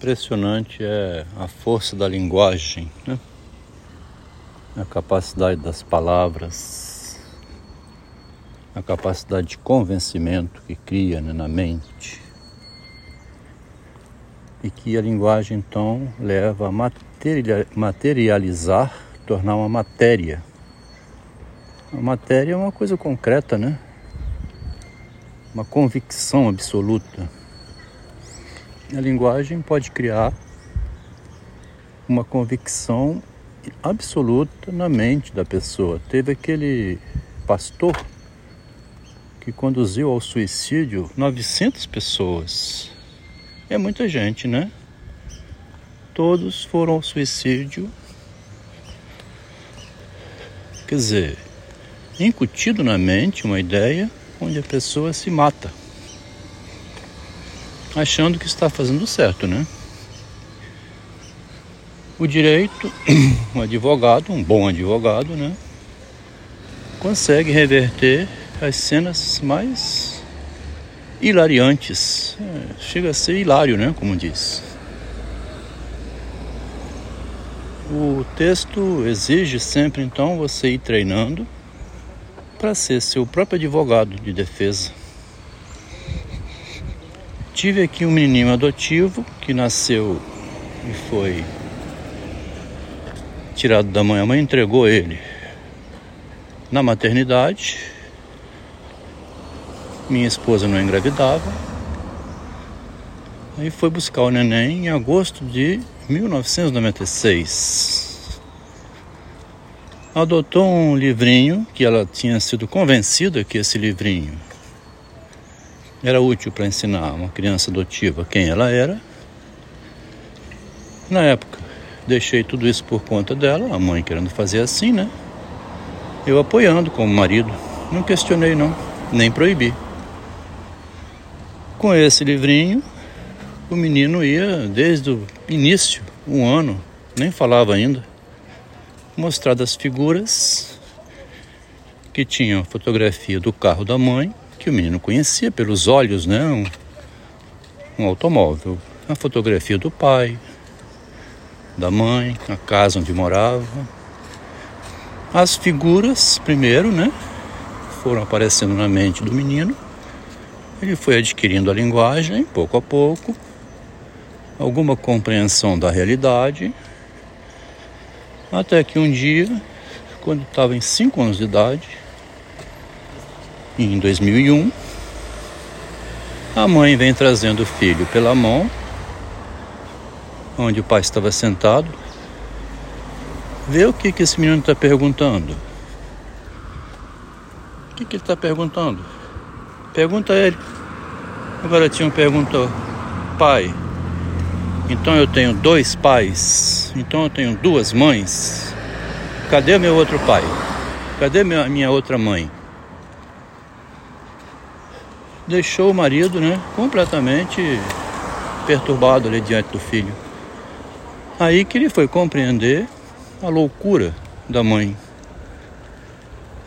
Impressionante é a força da linguagem, né? a capacidade das palavras, a capacidade de convencimento que cria né, na mente. E que a linguagem então leva a materializar, tornar uma matéria. A matéria é uma coisa concreta, né? Uma convicção absoluta a linguagem pode criar uma convicção absoluta na mente da pessoa. Teve aquele pastor que conduziu ao suicídio 900 pessoas. É muita gente, né? Todos foram ao suicídio. Quer dizer, incutido na mente uma ideia onde a pessoa se mata achando que está fazendo certo, né? O direito, um advogado, um bom advogado, né? Consegue reverter as cenas mais hilariantes. É, chega a ser hilário, né? Como diz. O texto exige sempre, então, você ir treinando para ser seu próprio advogado de defesa. Tive aqui um menino adotivo que nasceu e foi tirado da mãe. A mãe entregou ele na maternidade. Minha esposa não engravidava. Aí foi buscar o neném em agosto de 1996. Adotou um livrinho que ela tinha sido convencida que esse livrinho era útil para ensinar uma criança adotiva quem ela era. Na época, deixei tudo isso por conta dela, a mãe querendo fazer assim, né? Eu apoiando como marido. Não questionei não, nem proibi. Com esse livrinho, o menino ia desde o início, um ano, nem falava ainda, mostrar das figuras que tinham fotografia do carro da mãe que o menino conhecia pelos olhos, né? Um, automóvel, a fotografia do pai, da mãe, a casa onde morava. As figuras, primeiro, né? Foram aparecendo na mente do menino. Ele foi adquirindo a linguagem, pouco a pouco, alguma compreensão da realidade, até que um dia, quando estava em 5 anos de idade, em 2001. A mãe vem trazendo o filho pela mão, onde o pai estava sentado. Vê o que, que esse menino está perguntando. O que, que ele está perguntando? Pergunta a ele. O garotinho perguntou: Pai, então eu tenho dois pais? Então eu tenho duas mães? Cadê meu outro pai? Cadê minha, minha outra mãe? Deixou o marido né, completamente perturbado ali diante do filho. Aí que ele foi compreender a loucura da mãe,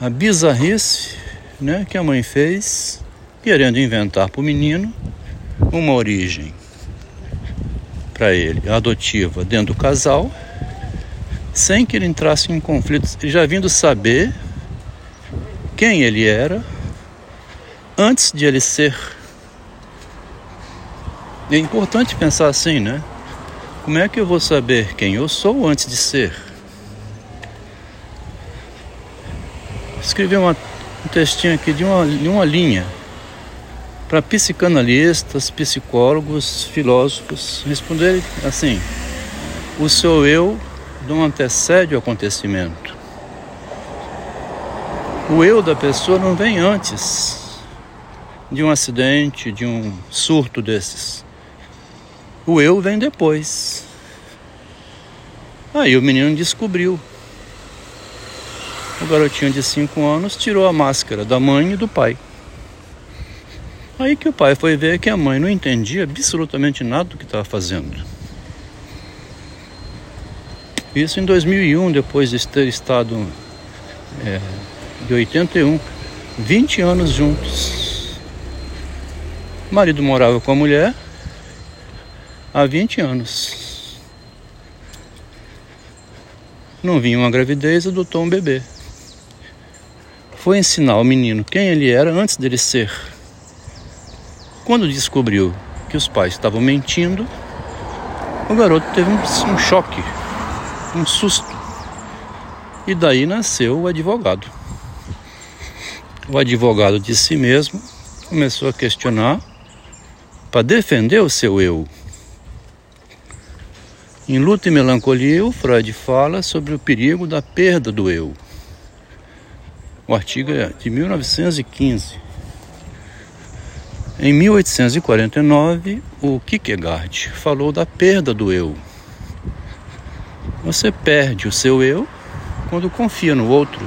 a bizarrice né, que a mãe fez, querendo inventar para o menino uma origem para ele, adotiva, dentro do casal, sem que ele entrasse em conflitos, já vindo saber quem ele era antes de ele ser. É importante pensar assim, né? Como é que eu vou saber quem eu sou antes de ser? Escrevi uma, um textinho aqui de uma, de uma linha para psicanalistas, psicólogos, filósofos responderem assim: o seu eu não antecede o acontecimento. O eu da pessoa não vem antes de um acidente, de um surto desses. O eu vem depois. Aí o menino descobriu. O garotinho de 5 anos tirou a máscara da mãe e do pai. Aí que o pai foi ver que a mãe não entendia absolutamente nada do que estava fazendo. Isso em 2001, depois de ter estado é, de 81, 20 anos juntos. O marido morava com a mulher há 20 anos. Não vinha uma gravidez, adotou um bebê. Foi ensinar ao menino quem ele era antes dele ser. Quando descobriu que os pais estavam mentindo, o garoto teve um, um choque, um susto. E daí nasceu o advogado. O advogado de si mesmo começou a questionar para defender o seu eu. Em Luta e Melancolia, o Freud fala sobre o perigo da perda do eu. O artigo é de 1915. Em 1849, o Kierkegaard falou da perda do eu. Você perde o seu eu quando confia no outro,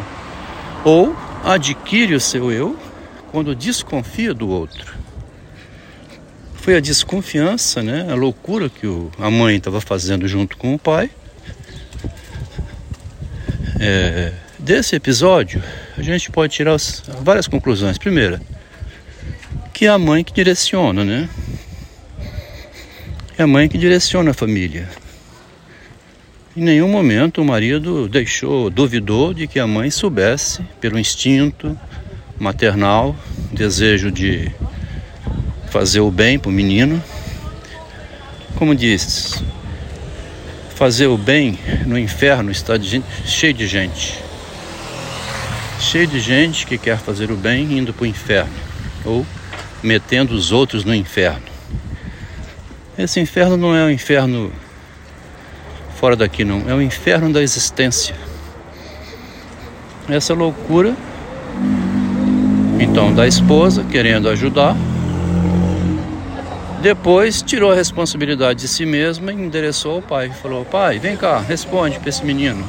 ou adquire o seu eu quando desconfia do outro. Foi a desconfiança, né, a loucura que o, a mãe estava fazendo junto com o pai. É, desse episódio, a gente pode tirar várias conclusões. Primeira, que é a mãe que direciona, né? É a mãe que direciona a família. Em nenhum momento o marido deixou, duvidou de que a mãe soubesse, pelo instinto maternal, desejo de fazer o bem para o menino. Como diz, fazer o bem no inferno está de gente, cheio de gente. Cheio de gente que quer fazer o bem indo para o inferno ou metendo os outros no inferno. Esse inferno não é um inferno fora daqui não, é o inferno da existência. Essa loucura, então, da esposa querendo ajudar, depois tirou a responsabilidade de si mesma e endereçou ao pai. Falou: Pai, vem cá, responde para esse menino.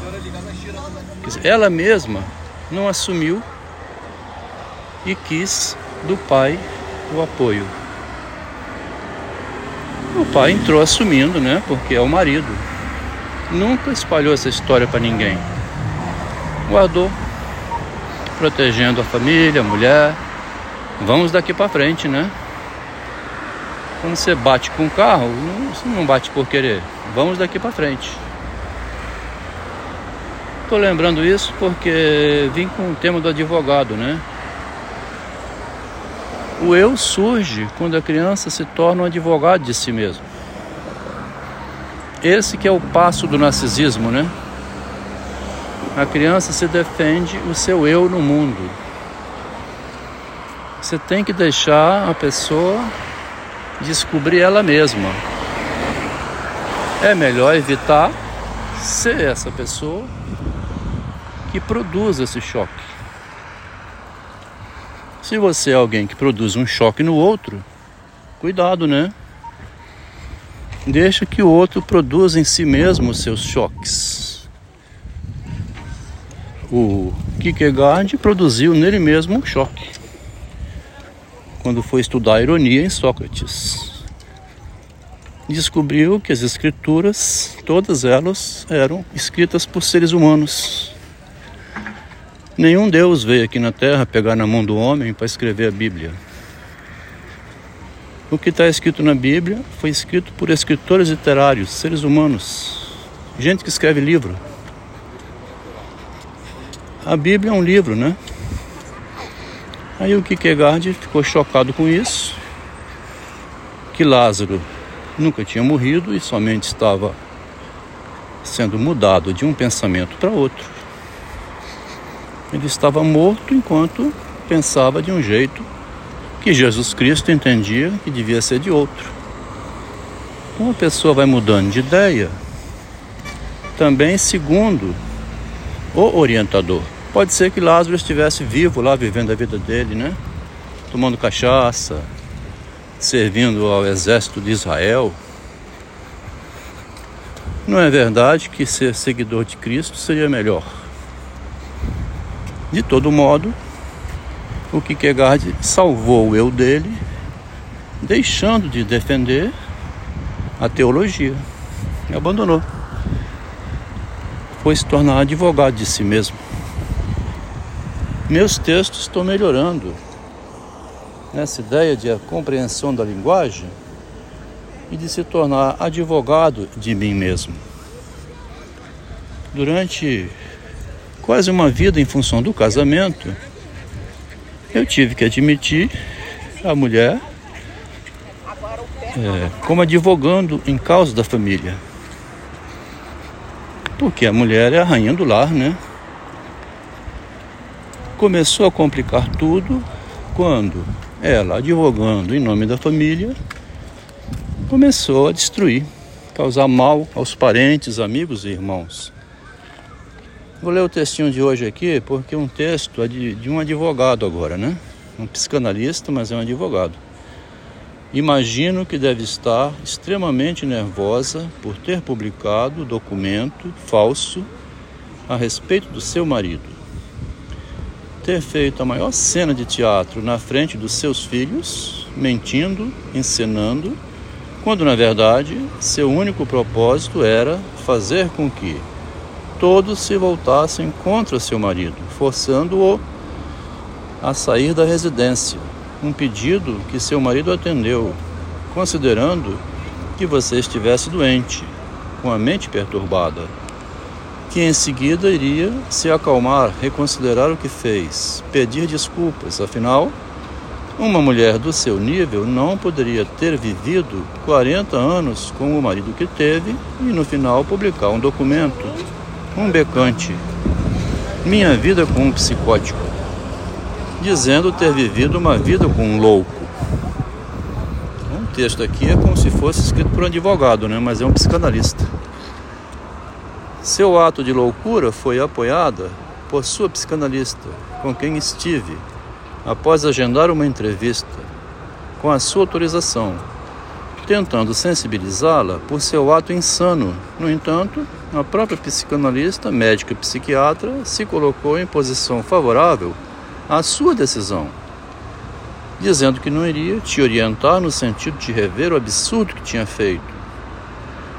Ela mesma não assumiu e quis do pai o apoio. O pai entrou assumindo, né? Porque é o marido nunca espalhou essa história para ninguém. Guardou, protegendo a família, a mulher. Vamos daqui para frente, né? Quando você bate com o carro, você não bate por querer. Vamos daqui para frente. Estou lembrando isso porque vim com o tema do advogado, né? O eu surge quando a criança se torna um advogado de si mesmo. Esse que é o passo do narcisismo, né? A criança se defende o seu eu no mundo. Você tem que deixar a pessoa descobrir ela mesma. É melhor evitar ser essa pessoa que produz esse choque. Se você é alguém que produz um choque no outro, cuidado, né? Deixa que o outro produza em si mesmo os seus choques. O Kierkegaard produziu nele mesmo um choque quando foi estudar a ironia em Sócrates. Descobriu que as escrituras, todas elas, eram escritas por seres humanos. Nenhum Deus veio aqui na Terra pegar na mão do homem para escrever a Bíblia. O que está escrito na Bíblia foi escrito por escritores literários, seres humanos, gente que escreve livro. A Bíblia é um livro, né? Aí o Kierkegaard ficou chocado com isso, que Lázaro nunca tinha morrido e somente estava sendo mudado de um pensamento para outro. Ele estava morto enquanto pensava de um jeito que Jesus Cristo entendia que devia ser de outro. Uma pessoa vai mudando de ideia, também segundo o orientador. Pode ser que Lázaro estivesse vivo lá, vivendo a vida dele, né? Tomando cachaça, servindo ao exército de Israel. Não é verdade que ser seguidor de Cristo seria melhor. De todo modo, o Kierkegaard salvou o eu dele, deixando de defender a teologia. E abandonou. Foi se tornar advogado de si mesmo. Meus textos estão melhorando nessa ideia de a compreensão da linguagem. e de se tornar advogado de mim mesmo. Durante quase uma vida em função do casamento, eu tive que admitir a mulher é, como advogando em causa da família. Porque a mulher é a rainha do lar, né? Começou a complicar tudo quando ela, advogando em nome da família, começou a destruir, causar mal aos parentes, amigos e irmãos. Vou ler o textinho de hoje aqui porque é um texto é de, de um advogado agora, né? Um psicanalista, mas é um advogado. Imagino que deve estar extremamente nervosa por ter publicado documento falso a respeito do seu marido. Ter feito a maior cena de teatro na frente dos seus filhos, mentindo, encenando, quando na verdade seu único propósito era fazer com que todos se voltassem contra seu marido, forçando-o a sair da residência. Um pedido que seu marido atendeu, considerando que você estivesse doente, com a mente perturbada, que em seguida iria se acalmar, reconsiderar o que fez, pedir desculpas, afinal, uma mulher do seu nível não poderia ter vivido 40 anos com o marido que teve e no final publicar um documento, um becante. Minha vida com um psicótico dizendo ter vivido uma vida com um louco. Um texto aqui é como se fosse escrito por um advogado, né? mas é um psicanalista. Seu ato de loucura foi apoiada por sua psicanalista, com quem estive, após agendar uma entrevista, com a sua autorização, tentando sensibilizá-la por seu ato insano. No entanto, a própria psicanalista, médica e psiquiatra, se colocou em posição favorável a sua decisão, dizendo que não iria te orientar no sentido de rever o absurdo que tinha feito.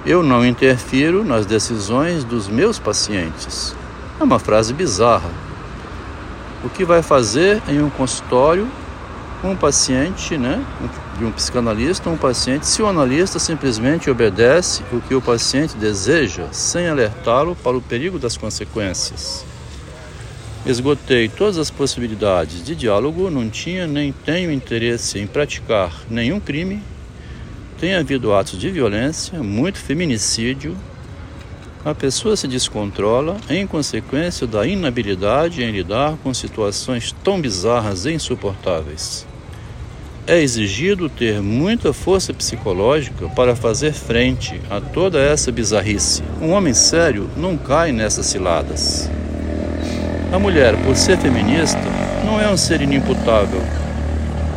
Eu não interfiro nas decisões dos meus pacientes. É uma frase bizarra. O que vai fazer em um consultório um paciente, né, de um psicanalista, um paciente, se o analista simplesmente obedece o que o paciente deseja, sem alertá-lo para o perigo das consequências. Esgotei todas as possibilidades de diálogo, não tinha nem tenho interesse em praticar nenhum crime. Tem havido atos de violência, muito feminicídio. A pessoa se descontrola em consequência da inabilidade em lidar com situações tão bizarras e insuportáveis. É exigido ter muita força psicológica para fazer frente a toda essa bizarrice. Um homem sério não cai nessas ciladas. A mulher, por ser feminista, não é um ser inimputável.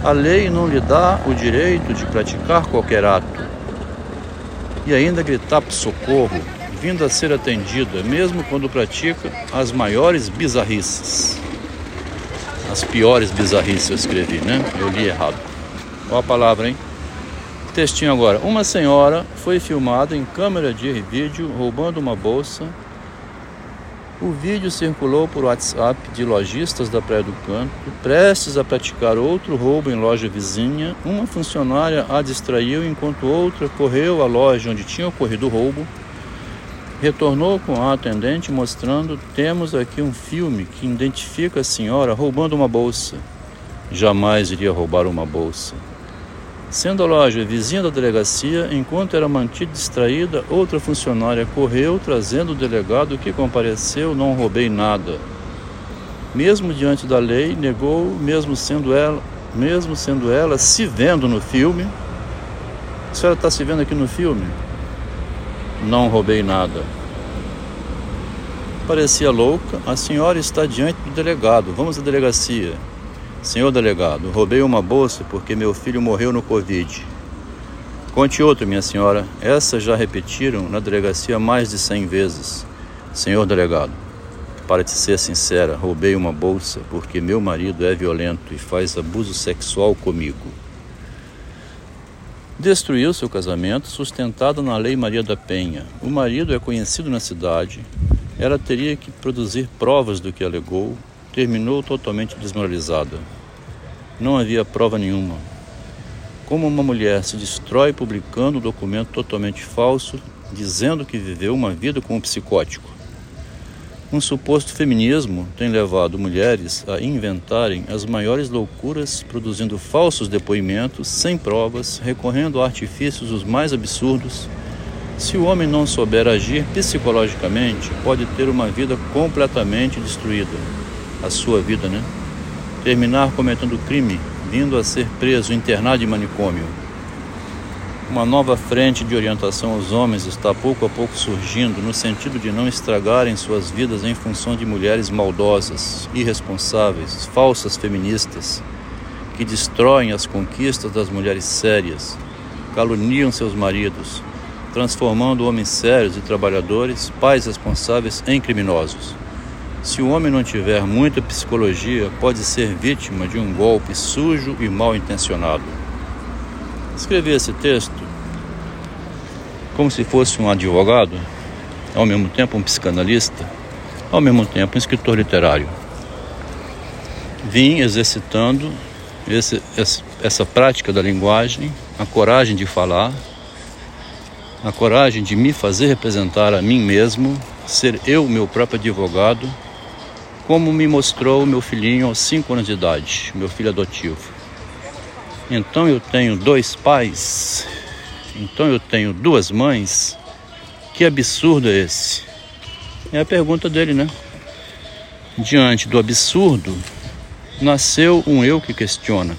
A lei não lhe dá o direito de praticar qualquer ato e ainda gritar socorro, vindo a ser atendida, mesmo quando pratica as maiores bizarrices. As piores bizarrices eu escrevi, né? Eu li errado. Qual a palavra, hein? Textinho agora. Uma senhora foi filmada em câmera de vídeo roubando uma bolsa o vídeo circulou por WhatsApp de lojistas da Praia do Canto, prestes a praticar outro roubo em loja vizinha. Uma funcionária a distraiu enquanto outra correu à loja onde tinha ocorrido o roubo. Retornou com a atendente mostrando: Temos aqui um filme que identifica a senhora roubando uma bolsa. Jamais iria roubar uma bolsa. Sendo a loja vizinha da delegacia, enquanto era mantida distraída, outra funcionária correu trazendo o delegado que compareceu, não roubei nada. Mesmo diante da lei, negou, mesmo sendo ela, mesmo sendo ela se vendo no filme. A senhora está se vendo aqui no filme? Não roubei nada. Parecia louca. A senhora está diante do delegado. Vamos à delegacia. Senhor delegado, roubei uma bolsa porque meu filho morreu no Covid. Conte outro, minha senhora. Essa já repetiram na delegacia mais de cem vezes. Senhor delegado, para te ser sincera, roubei uma bolsa porque meu marido é violento e faz abuso sexual comigo. Destruiu seu casamento sustentado na Lei Maria da Penha. O marido é conhecido na cidade. Ela teria que produzir provas do que alegou, terminou totalmente desmoralizada. Não havia prova nenhuma. como uma mulher se destrói publicando um documento totalmente falso, dizendo que viveu uma vida com um psicótico. Um suposto feminismo tem levado mulheres a inventarem as maiores loucuras, produzindo falsos depoimentos sem provas, recorrendo a artifícios os mais absurdos. Se o homem não souber agir psicologicamente, pode ter uma vida completamente destruída. A sua vida, né? Terminar cometendo crime, vindo a ser preso, internado em manicômio. Uma nova frente de orientação aos homens está pouco a pouco surgindo no sentido de não estragarem suas vidas em função de mulheres maldosas, irresponsáveis, falsas feministas, que destroem as conquistas das mulheres sérias, caluniam seus maridos, transformando homens sérios e trabalhadores, pais responsáveis, em criminosos. Se o homem não tiver muita psicologia, pode ser vítima de um golpe sujo e mal intencionado. Escrevi esse texto como se fosse um advogado, ao mesmo tempo um psicanalista, ao mesmo tempo um escritor literário. Vim exercitando esse, essa prática da linguagem, a coragem de falar, a coragem de me fazer representar a mim mesmo, ser eu meu próprio advogado, como me mostrou meu filhinho aos 5 anos de idade, meu filho adotivo. Então eu tenho dois pais, então eu tenho duas mães. Que absurdo é esse? É a pergunta dele, né? Diante do absurdo, nasceu um eu que questiona.